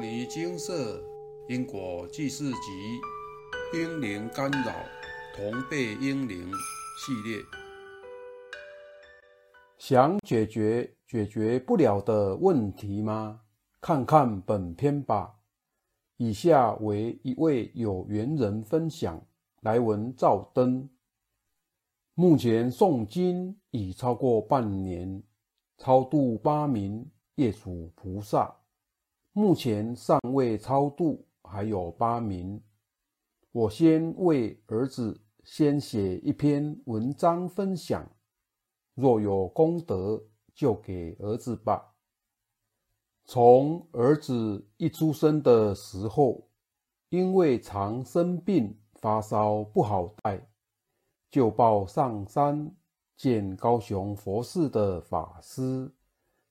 尼精舍因果记事集英灵干扰同辈英灵系列，想解决解决不了的问题吗？看看本篇吧。以下为一位有缘人分享：来文照灯。目前诵经已超过半年，超度八名业主菩萨。目前尚未超度，还有八名。我先为儿子先写一篇文章分享，若有功德，就给儿子吧。从儿子一出生的时候，因为常生病发烧不好带，就抱上山见高雄佛寺的法师，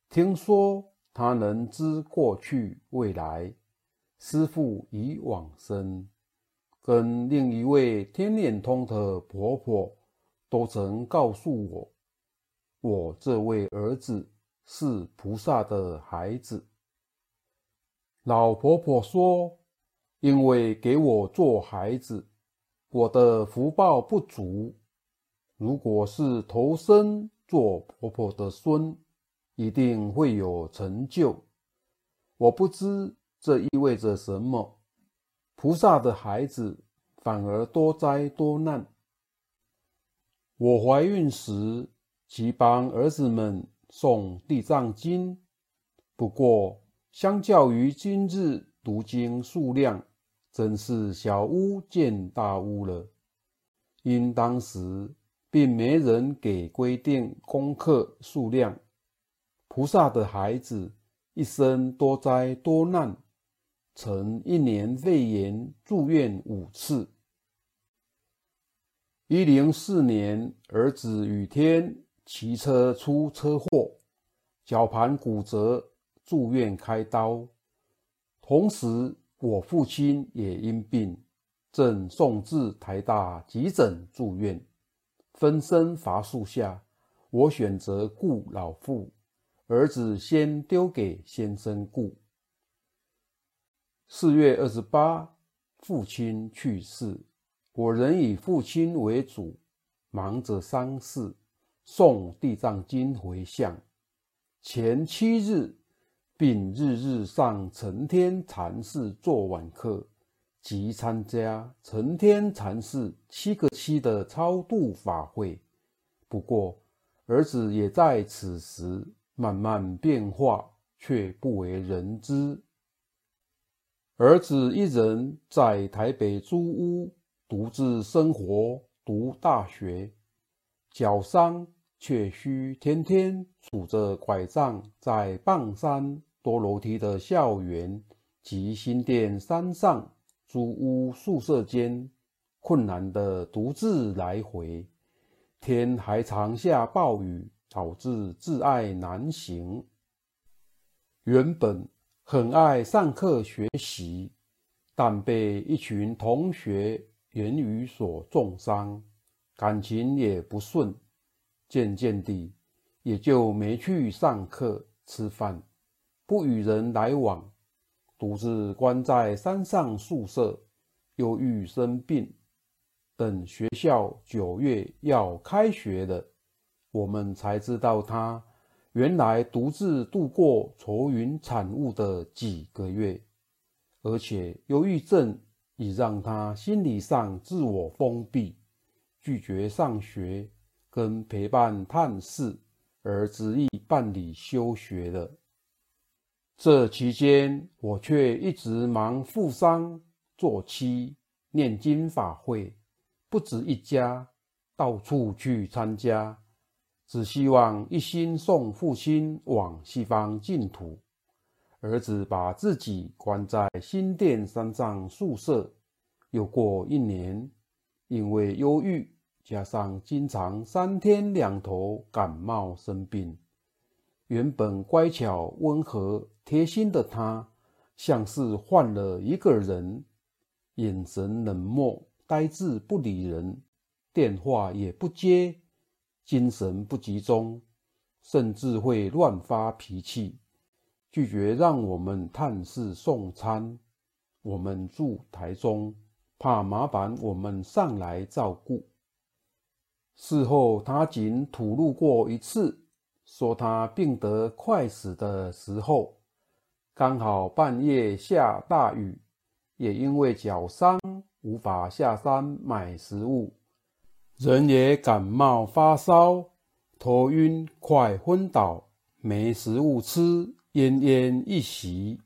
听说。他能知过去未来，师父已往生，跟另一位天眼通的婆婆都曾告诉我，我这位儿子是菩萨的孩子。老婆婆说，因为给我做孩子，我的福报不足，如果是投生做婆婆的孙。一定会有成就。我不知这意味着什么。菩萨的孩子反而多灾多难。我怀孕时，即帮儿子们诵地藏经。不过，相较于今日读经数量，真是小巫见大巫了。因当时并没人给规定功课数量。菩萨的孩子一生多灾多难，曾一年肺炎住院五次。一零四年，儿子雨天骑车出车祸，脚盘骨折，住院开刀。同时，我父亲也因病，正送至台大急诊住院。分身乏术下，我选择顾老父。儿子先丢给先生顾。四月二十八，父亲去世，我仍以父亲为主，忙着丧事，送地藏经回向。前七日，并日日上成天禅寺做晚课，及参加成天禅寺七个七的超度法会。不过，儿子也在此时。慢慢变化，却不为人知。儿子一人在台北租屋，独自生活，读大学，脚伤却需天天拄着拐杖，在半山多楼梯的校园及新店山上租屋宿舍间，困难的独自来回。天还常下暴雨。导致自爱难行。原本很爱上课学习，但被一群同学言语所重伤，感情也不顺。渐渐地，也就没去上课、吃饭，不与人来往，独自关在山上宿舍，忧郁生病。等学校九月要开学了。我们才知道，他原来独自度过愁云惨雾的几个月，而且忧郁症已让他心理上自我封闭，拒绝上学跟陪伴探视，而执意办理休学了。这期间，我却一直忙负伤、做妻、念经法会，不止一家，到处去参加。只希望一心送父亲往西方净土。儿子把自己关在新店山上宿舍，又过一年，因为忧郁加上经常三天两头感冒生病，原本乖巧温和贴心的他，像是换了一个人，眼神冷漠呆滞不理人，电话也不接。精神不集中，甚至会乱发脾气，拒绝让我们探视送餐。我们住台中，怕麻烦我们上来照顾。事后他仅吐露过一次，说他病得快死的时候，刚好半夜下大雨，也因为脚伤无法下山买食物，人也感冒发烧，头晕快昏倒，没食物吃，奄奄一息。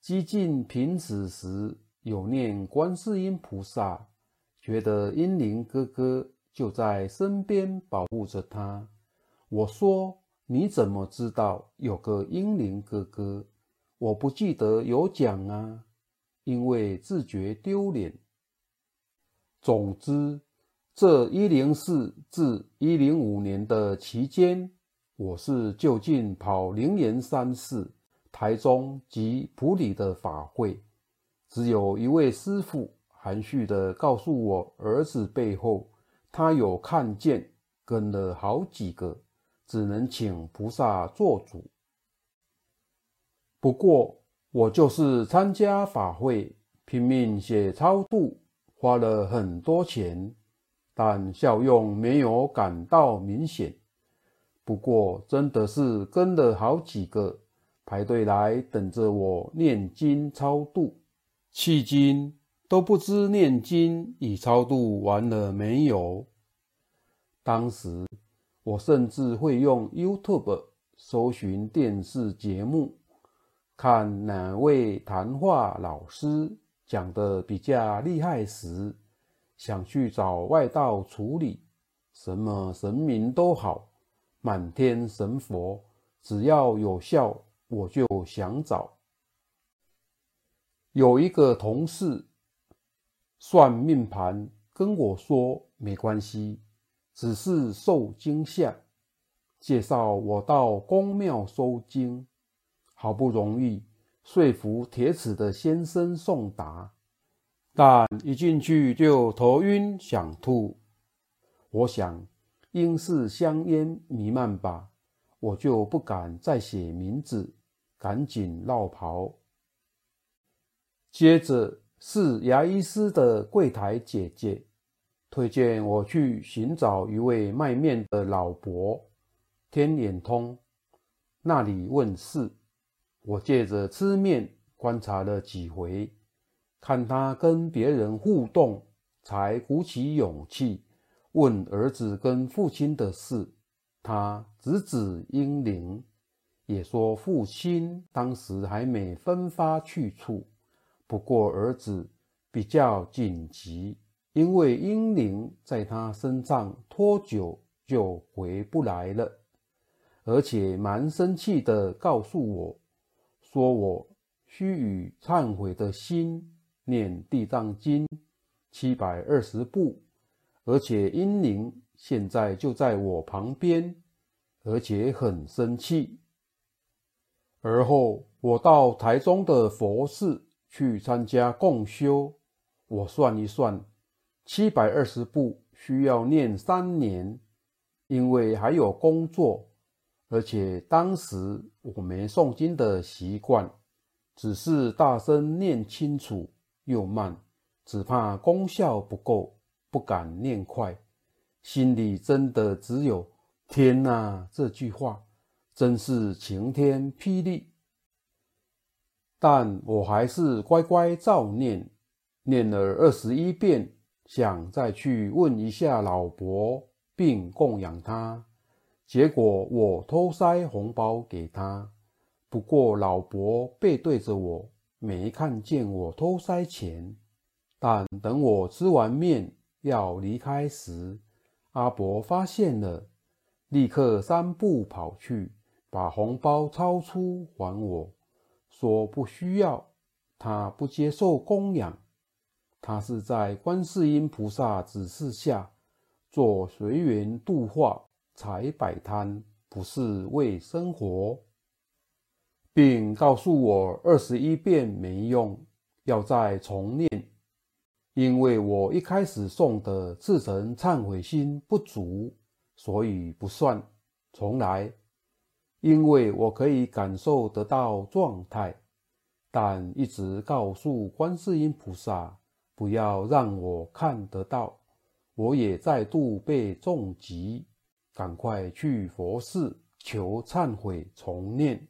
几近平死时，有念观世音菩萨，觉得英灵哥哥。就在身边保护着他。我说：“你怎么知道有个英灵哥哥？”我不记得有讲啊，因为自觉丢脸。总之，这一零四至一零五年的期间，我是就近跑灵岩山寺、台中及普里的法会，只有一位师傅含蓄地告诉我儿子背后。他有看见，跟了好几个，只能请菩萨做主。不过我就是参加法会，拼命写超度，花了很多钱，但效用没有感到明显。不过真的是跟了好几个，排队来等着我念经超度，迄今。都不知念经已超度完了没有？当时我甚至会用 YouTube 搜寻电视节目，看哪位谈话老师讲的比较厉害时，想去找外道处理，什么神明都好，满天神佛，只要有效，我就想找。有一个同事。算命盘跟我说没关系，只是受惊吓。介绍我到公庙收经，好不容易说服铁齿的先生送达，但一进去就头晕想吐。我想应是香烟弥漫吧，我就不敢再写名字，赶紧绕跑。接着。是牙医师的柜台姐姐推荐我去寻找一位卖面的老伯，天眼通那里问事。我借着吃面观察了几回，看他跟别人互动，才鼓起勇气问儿子跟父亲的事。他指指英灵，也说父亲当时还没分发去处。不过儿子比较紧急，因为英灵在他身上拖久就回不来了，而且蛮生气的告诉我，说我须以忏悔的心念地藏经七百二十部，而且英灵现在就在我旁边，而且很生气。而后我到台中的佛寺。去参加共修，我算一算，七百二十部需要念三年，因为还有工作，而且当时我没诵经的习惯，只是大声念清楚又慢，只怕功效不够，不敢念快，心里真的只有“天哪”这句话，真是晴天霹雳。但我还是乖乖照念，念了二十一遍，想再去问一下老伯，并供养他。结果我偷塞红包给他，不过老伯背对着我，没看见我偷塞钱。但等我吃完面要离开时，阿伯发现了，立刻三步跑去，把红包掏出还我。说不需要，他不接受供养，他是在观世音菩萨指示下做随缘度化才摆摊，不是为生活，并告诉我二十一遍没用，要再重念，因为我一开始送的赤诚忏悔心不足，所以不算，重来。因为我可以感受得到状态，但一直告诉观世音菩萨不要让我看得到。我也再度被重击，赶快去佛寺求忏悔重念。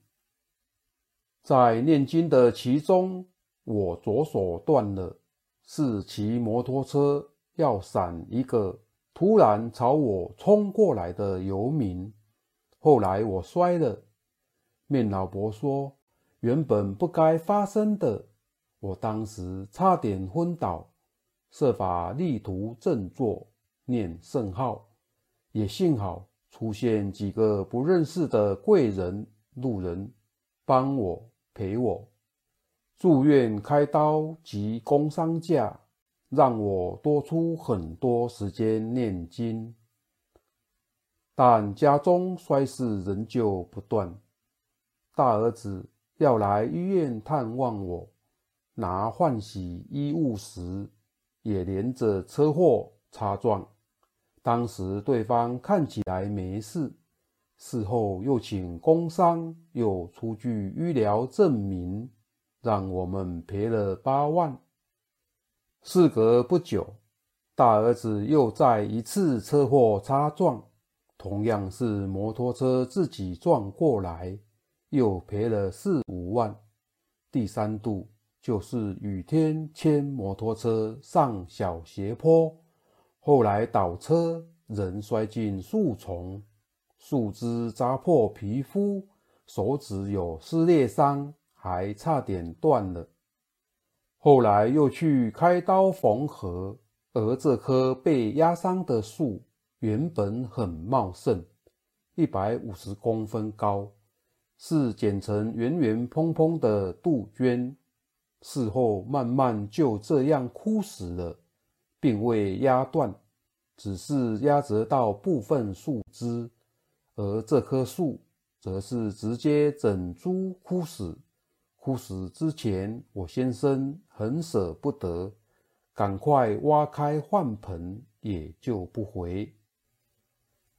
在念经的其中，我左手断了，是骑摩托车要闪一个突然朝我冲过来的游民。后来我摔了，面老伯说，原本不该发生的，我当时差点昏倒。设法力图振作，念圣号，也幸好出现几个不认识的贵人路人，帮我陪我住院开刀及工伤假，让我多出很多时间念经。但家中衰事仍旧不断，大儿子要来医院探望我，拿换洗衣物时。也连着车祸擦撞，当时对方看起来没事，事后又请工伤，又出具医疗证明，让我们赔了八万。事隔不久，大儿子又再一次车祸擦撞，同样是摩托车自己撞过来，又赔了四五万。第三度。就是雨天牵摩托车上小斜坡，后来倒车，人摔进树丛，树枝扎破皮肤，手指有撕裂伤，还差点断了。后来又去开刀缝合，而这棵被压伤的树原本很茂盛，一百五十公分高，是剪成圆圆蓬蓬的杜鹃。事后慢慢就这样枯死了，并未压断，只是压折到部分树枝，而这棵树则是直接整株枯死。枯死之前，我先生很舍不得，赶快挖开换盆，也就不回。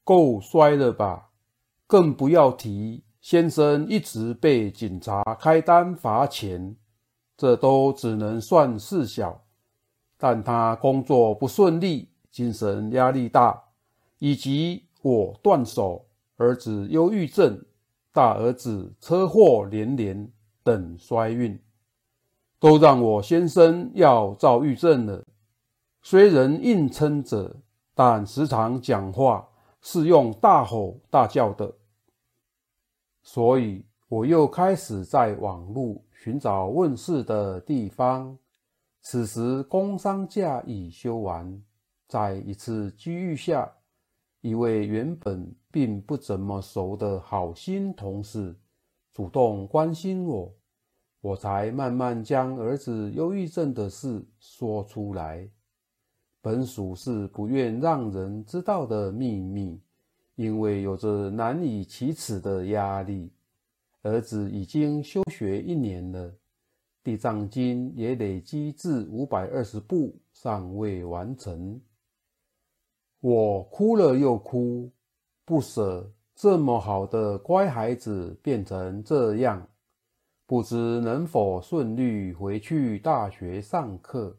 够衰了吧？更不要提先生一直被警察开单罚钱。这都只能算事小，但他工作不顺利，精神压力大，以及我断手，儿子忧郁症，大儿子车祸连连等衰运，都让我先生要躁郁症了。虽然硬撑着，但时常讲话是用大吼大叫的，所以我又开始在网络。寻找问世的地方。此时工商假已休完，在一次机遇下，一位原本并不怎么熟的好心同事主动关心我，我才慢慢将儿子忧郁症的事说出来。本属是不愿让人知道的秘密，因为有着难以启齿的压力。儿子已经休学一年了，《地藏经》也累积至五百二十部，尚未完成。我哭了又哭，不舍这么好的乖孩子变成这样，不知能否顺利回去大学上课，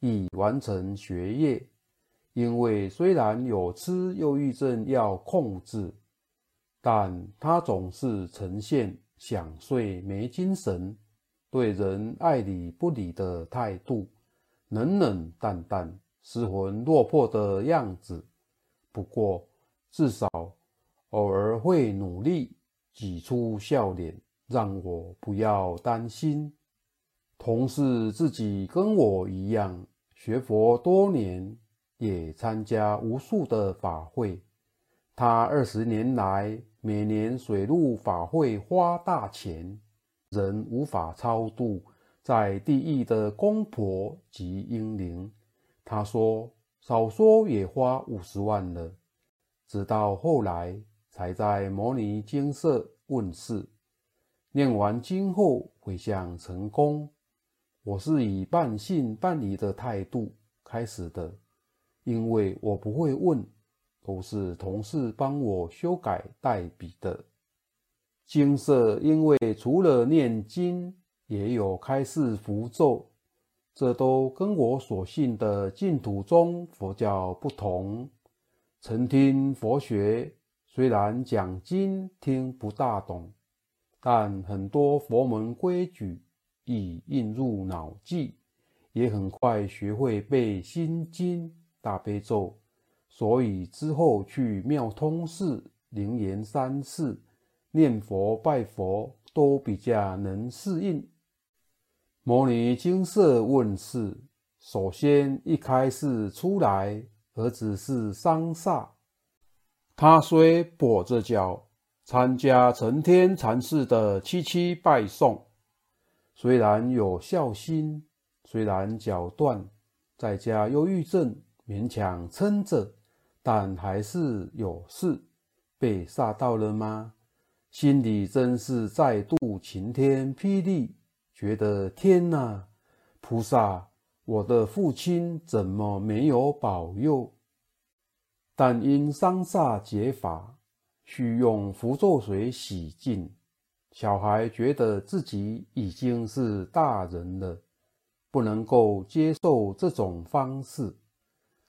以完成学业。因为虽然有吃忧郁症要控制。但他总是呈现想睡没精神，对人爱理不理的态度，冷冷淡淡、失魂落魄的样子。不过，至少偶尔会努力挤出笑脸，让我不要担心。同事自己跟我一样学佛多年，也参加无数的法会。他二十年来。每年水陆法会花大钱，仍无法超度在地狱的公婆及婴灵。他说，少说也花五十万了。直到后来，才在摩尼精舍问世。念完经后回向成功。我是以半信半疑的态度开始的，因为我不会问。都是同事帮我修改代笔的。金色因为除了念经，也有开示符咒，这都跟我所信的净土宗佛教不同。曾听佛学，虽然讲经听不大懂，但很多佛门规矩已印入脑际，也很快学会背心经、大悲咒，所以之后去妙通寺、灵岩山寺念佛拜佛都比较能适应。摩尼金色问世，首先一开始出来，儿子是桑萨。他虽跛着脚参加成天禅师的七七拜送，虽然有孝心，虽然脚断，在家忧郁症勉强撑着，但还是有事。被吓到了吗？心里真是再度晴天霹雳。觉得天哪，菩萨，我的父亲怎么没有保佑？但因桑萨解法，需用符咒水洗净。小孩觉得自己已经是大人了，不能够接受这种方式。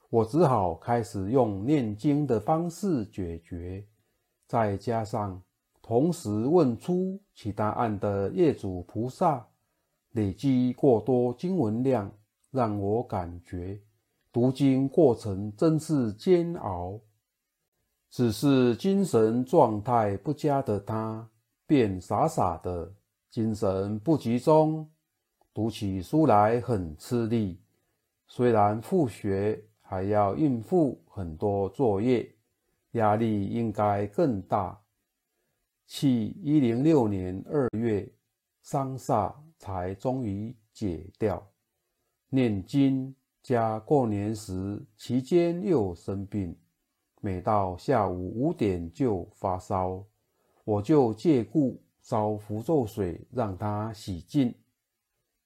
我只好开始用念经的方式解决，再加上同时问出其答案的业主菩萨。累积过多经文量，让我感觉读经过程真是煎熬。只是精神状态不佳的他，便傻傻的，精神不集中，读起书来很吃力。虽然复学，还要应付很多作业，压力应该更大。去一零六年二月，桑萨。才终于解掉。念经加过年时期间又生病，每到下午五点就发烧，我就借故烧符咒水让他洗净。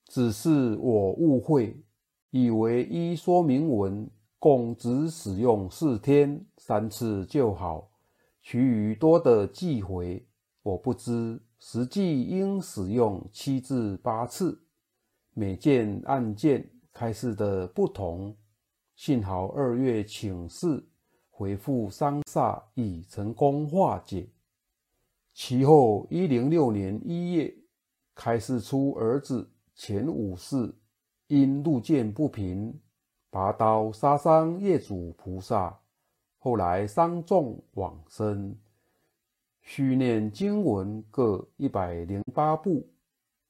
只是我误会，以为依说明文共只使用四天三次就好，其余多的寄回。我不知。实际应使用七至八次，每件案件开示的不同。幸好二月请示回复三煞已成功化解。其后一零六年一月开示出儿子前五世因路见不平，拔刀杀伤业主菩萨，后来伤重往生。续念经文各一百零八部，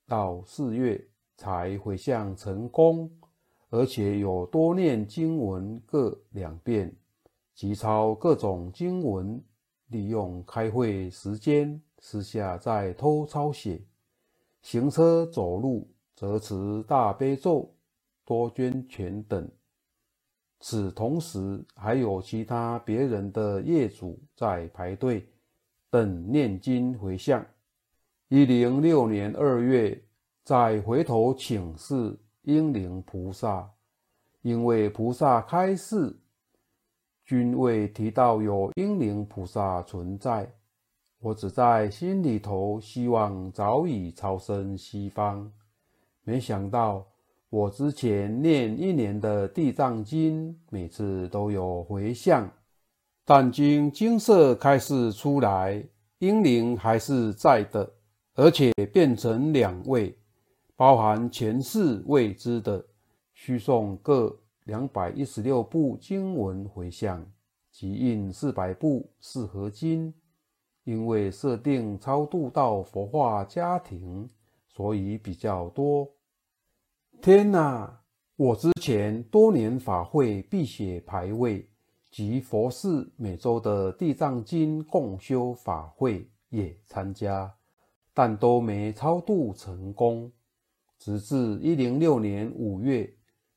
到四月才回向成功，而且有多念经文各两遍，即抄各种经文，利用开会时间私下再偷抄写。行车走路则持大悲咒、多捐钱等。此同时还有其他别人的业主在排队。等念经回向，一零六年二月，再回头请示英灵菩萨，因为菩萨开示，均未提到有英灵菩萨存在，我只在心里头希望早已超生西方，没想到我之前念一年的地藏经，每次都有回向。但经金色开示出来，英灵还是在的，而且变成两位，包含前世未知的，需诵各两百一十六部经文回向，即印四百部四合经。因为设定超度到佛化家庭，所以比较多。天哪！我之前多年法会辟邪牌位。及佛寺每周的地藏经共修法会也参加，但都没超度成功。直至一零六年五月，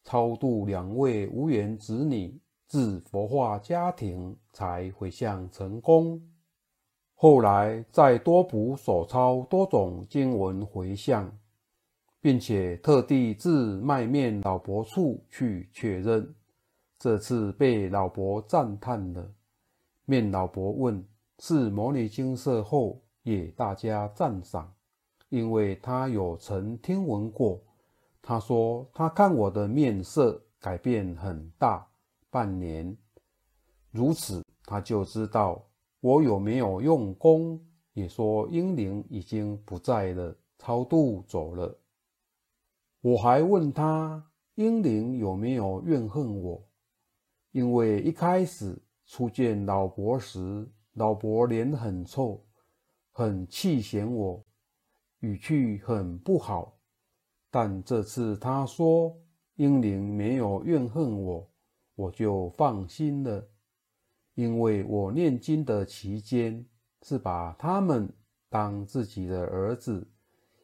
超度两位无缘子女至佛化家庭，才回向成功。后来再多补所抄多种经文回向，并且特地至卖面老伯处去确认。这次被老伯赞叹了。面老伯问：“是摩尼金色后也大加赞赏，因为他有曾听闻过。他说他看我的面色改变很大，半年如此，他就知道我有没有用功。也说英灵已经不在了，超度走了。我还问他英灵有没有怨恨我，因为一开始初见老伯时，老伯脸很臭，很气嫌我，语气很不好。但这次他说英灵没有怨恨我，我就放心了，因为我念经的期间。是把他们当自己的儿子，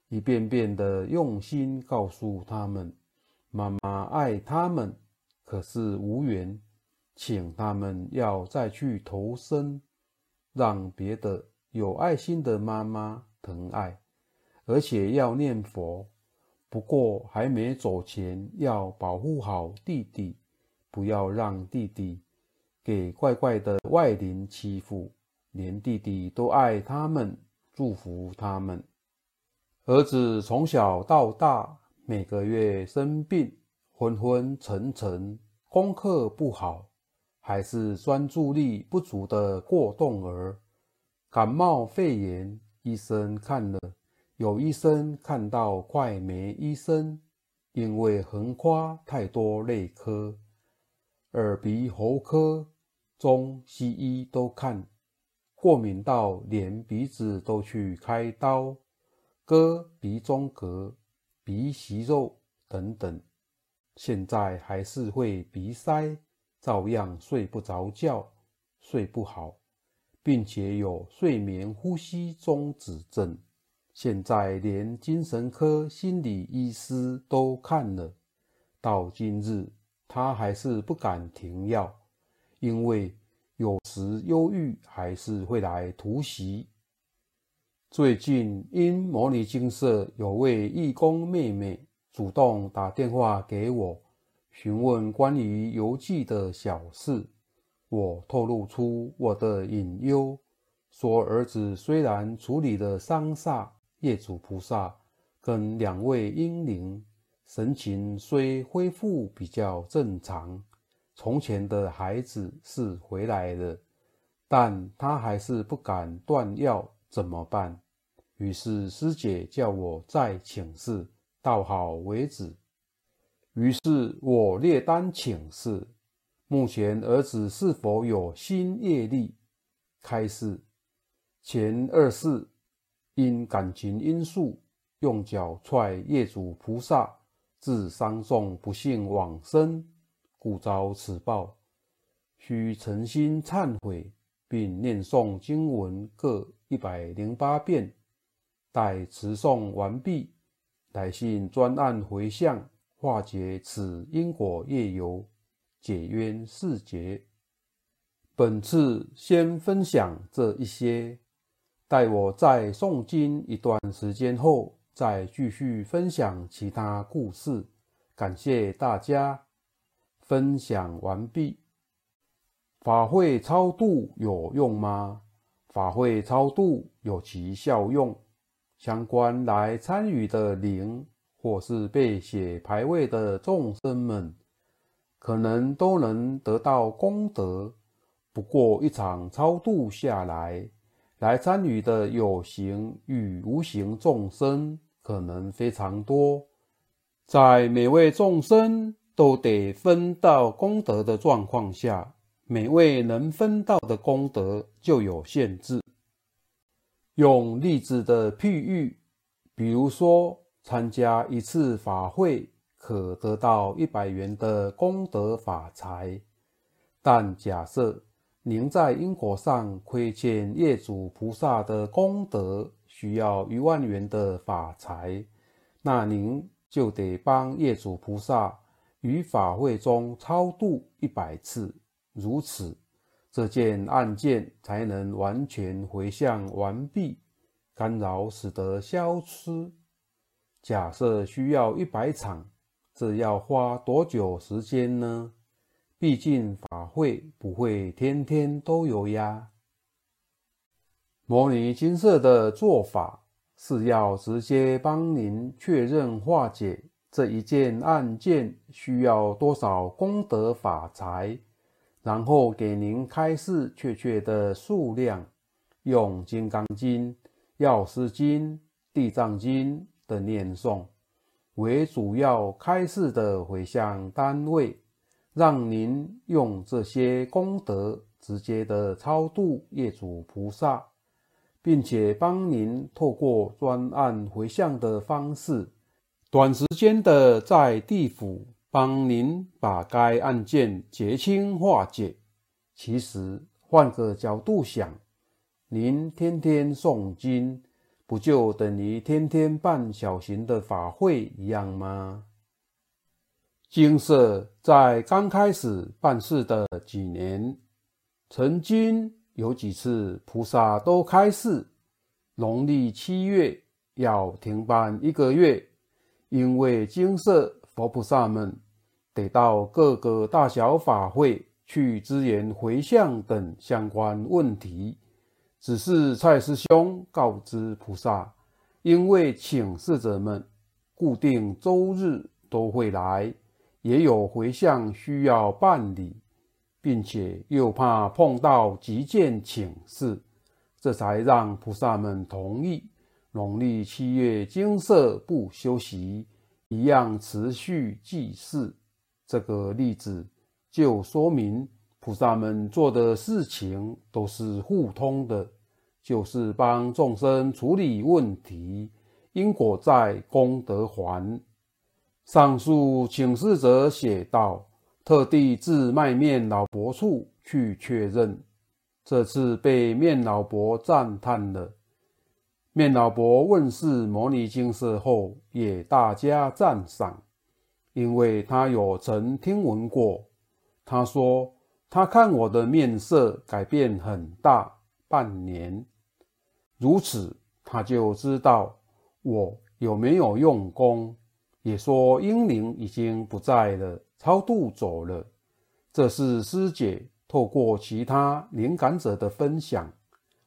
一遍遍的用心告诉他们，妈妈爱他们，可是无缘，请他们要再去投生，让别的有爱心的妈妈疼爱，而且要念佛。不过还没走前，要保护好弟弟，不要让弟弟给怪怪的外邻欺负。连弟弟都爱他们，祝福他们。儿子从小到大，每个月生病，昏昏沉沉，功课不好，还是专注力不足的过动儿。感冒肺炎，医生看了，有医生看到快没医生，因为横跨太多内科，耳鼻喉科、中西医都看。过敏到连鼻子都去开刀，割鼻中隔、鼻息肉等等，现在还是会鼻塞，照样睡不着觉，睡不好，并且有睡眠呼吸中止症。现在连精神科心理医师都看了，到今日他还是不敢停药，因为。有时忧郁还是会来突袭。最近因模拟金社有位义工妹妹主动打电话给我，询问关于邮寄的小事。我透露出我的隐忧，说儿子虽然处理了丧煞，业主菩萨跟两位英灵，神情虽恢复比较正常。从前的孩子是回来了，但他还是不敢断药，怎么办？于是师姐叫我再请示，到好为止。于是我列单请示，目前儿子是否有新业力？开示前二世因感情因素，用脚踹业主菩萨，致伤重不幸往生。故遭此报，需诚心忏悔，并念诵经文各一百零八遍。待持诵完毕，来信专案回向，化解此因果业由，解冤释结。本次先分享这一些，待我在诵经一段时间后，再继续分享其他故事。感谢大家。分享完毕。法会超度有用吗？法会超度有其效用。相关来参与的灵，或是被写牌位的众生们，可能都能得到功德。不过一场超度下来，来参与的有形与无形众生，可能非常多。在每位众生。都得分到功德的状况下，每位能分到的功德就有限制。用例子的譬喻，比如说参加一次法会可得到一百元的功德法财，但假设您在因果上亏欠业主菩萨的功德，需要一万元的法财，那您就得帮业主菩萨。于法会中超度一百次，如此，这件案件才能完全回向完毕，干扰使得消失。假设需要一百场，这要花多久时间呢？毕竟法会不会天天都有呀。摩尼金色的做法是要直接帮您确认化解这一件案件需要多少功德法财，然后给您开示确切的数量，用《金刚经》《药师经》《地藏经》的念诵为主要开示的回向单位。让您用这些功德直接的超度业主菩萨，并且帮您透过专案回向的方式，短时间的在地府帮您把该案件结清化解。其实换个角度想，您天天诵经，不就等于天天办小型的法会一样吗？金色在刚开始办事的几年，曾经有几次菩萨都开示，农历七月要停办一个月，因为金色佛菩萨们得到各个大小法会去支援回向等相关问题。只是蔡师兄告知菩萨，因为请示者们固定周日都会来。也有回向需要办理，并且又怕碰到急件请示，这才让菩萨们同意农历七月金色不休息，一样持续祭祀。这个例子就说明菩萨们做的事情都是互通的，就是帮众生处理问题，因果在，功德还。上述请示者写道：“特地至卖面老伯处去确认，这次被面老伯赞叹了。面老伯问世摩尼金色后，也大加赞赏，因为他有曾听闻过。他说他看我的面色改变很大，半年，如此他就知道我有没有用功。”也说英灵已经不在了，超度走了。这是师姐透过其他灵感者的分享。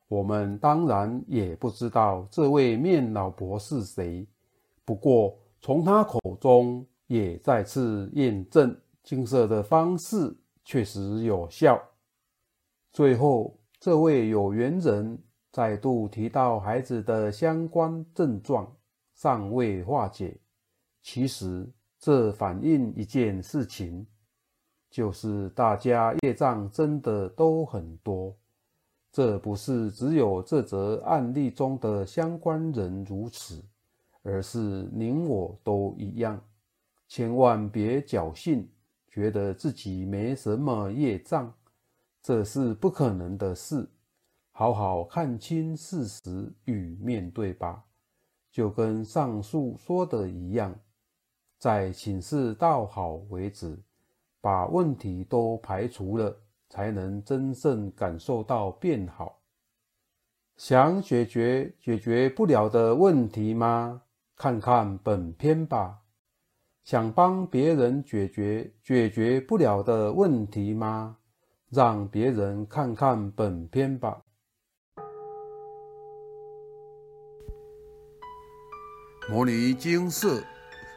我们当然也不知道这位面老伯是谁，不过从他口中也再次验证金色的方式确实有效。最后，这位有缘人再度提到孩子的相关症状尚未化解。其实，这反映一件事情，就是大家业障真的都很多。这不是只有这则案例中的相关人如此，而是您我都一样。千万别侥幸，觉得自己没什么业障，这是不可能的事。好好看清事实与面对吧，就跟上述说的一样。在请示到好为止，把问题都排除了，才能真正感受到变好。想解决解决不了的问题吗？看看本篇吧。想帮别人解决解决不了的问题吗？让别人看看本篇吧。摩尼经色。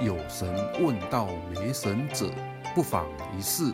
有神问道没神者，不妨一试。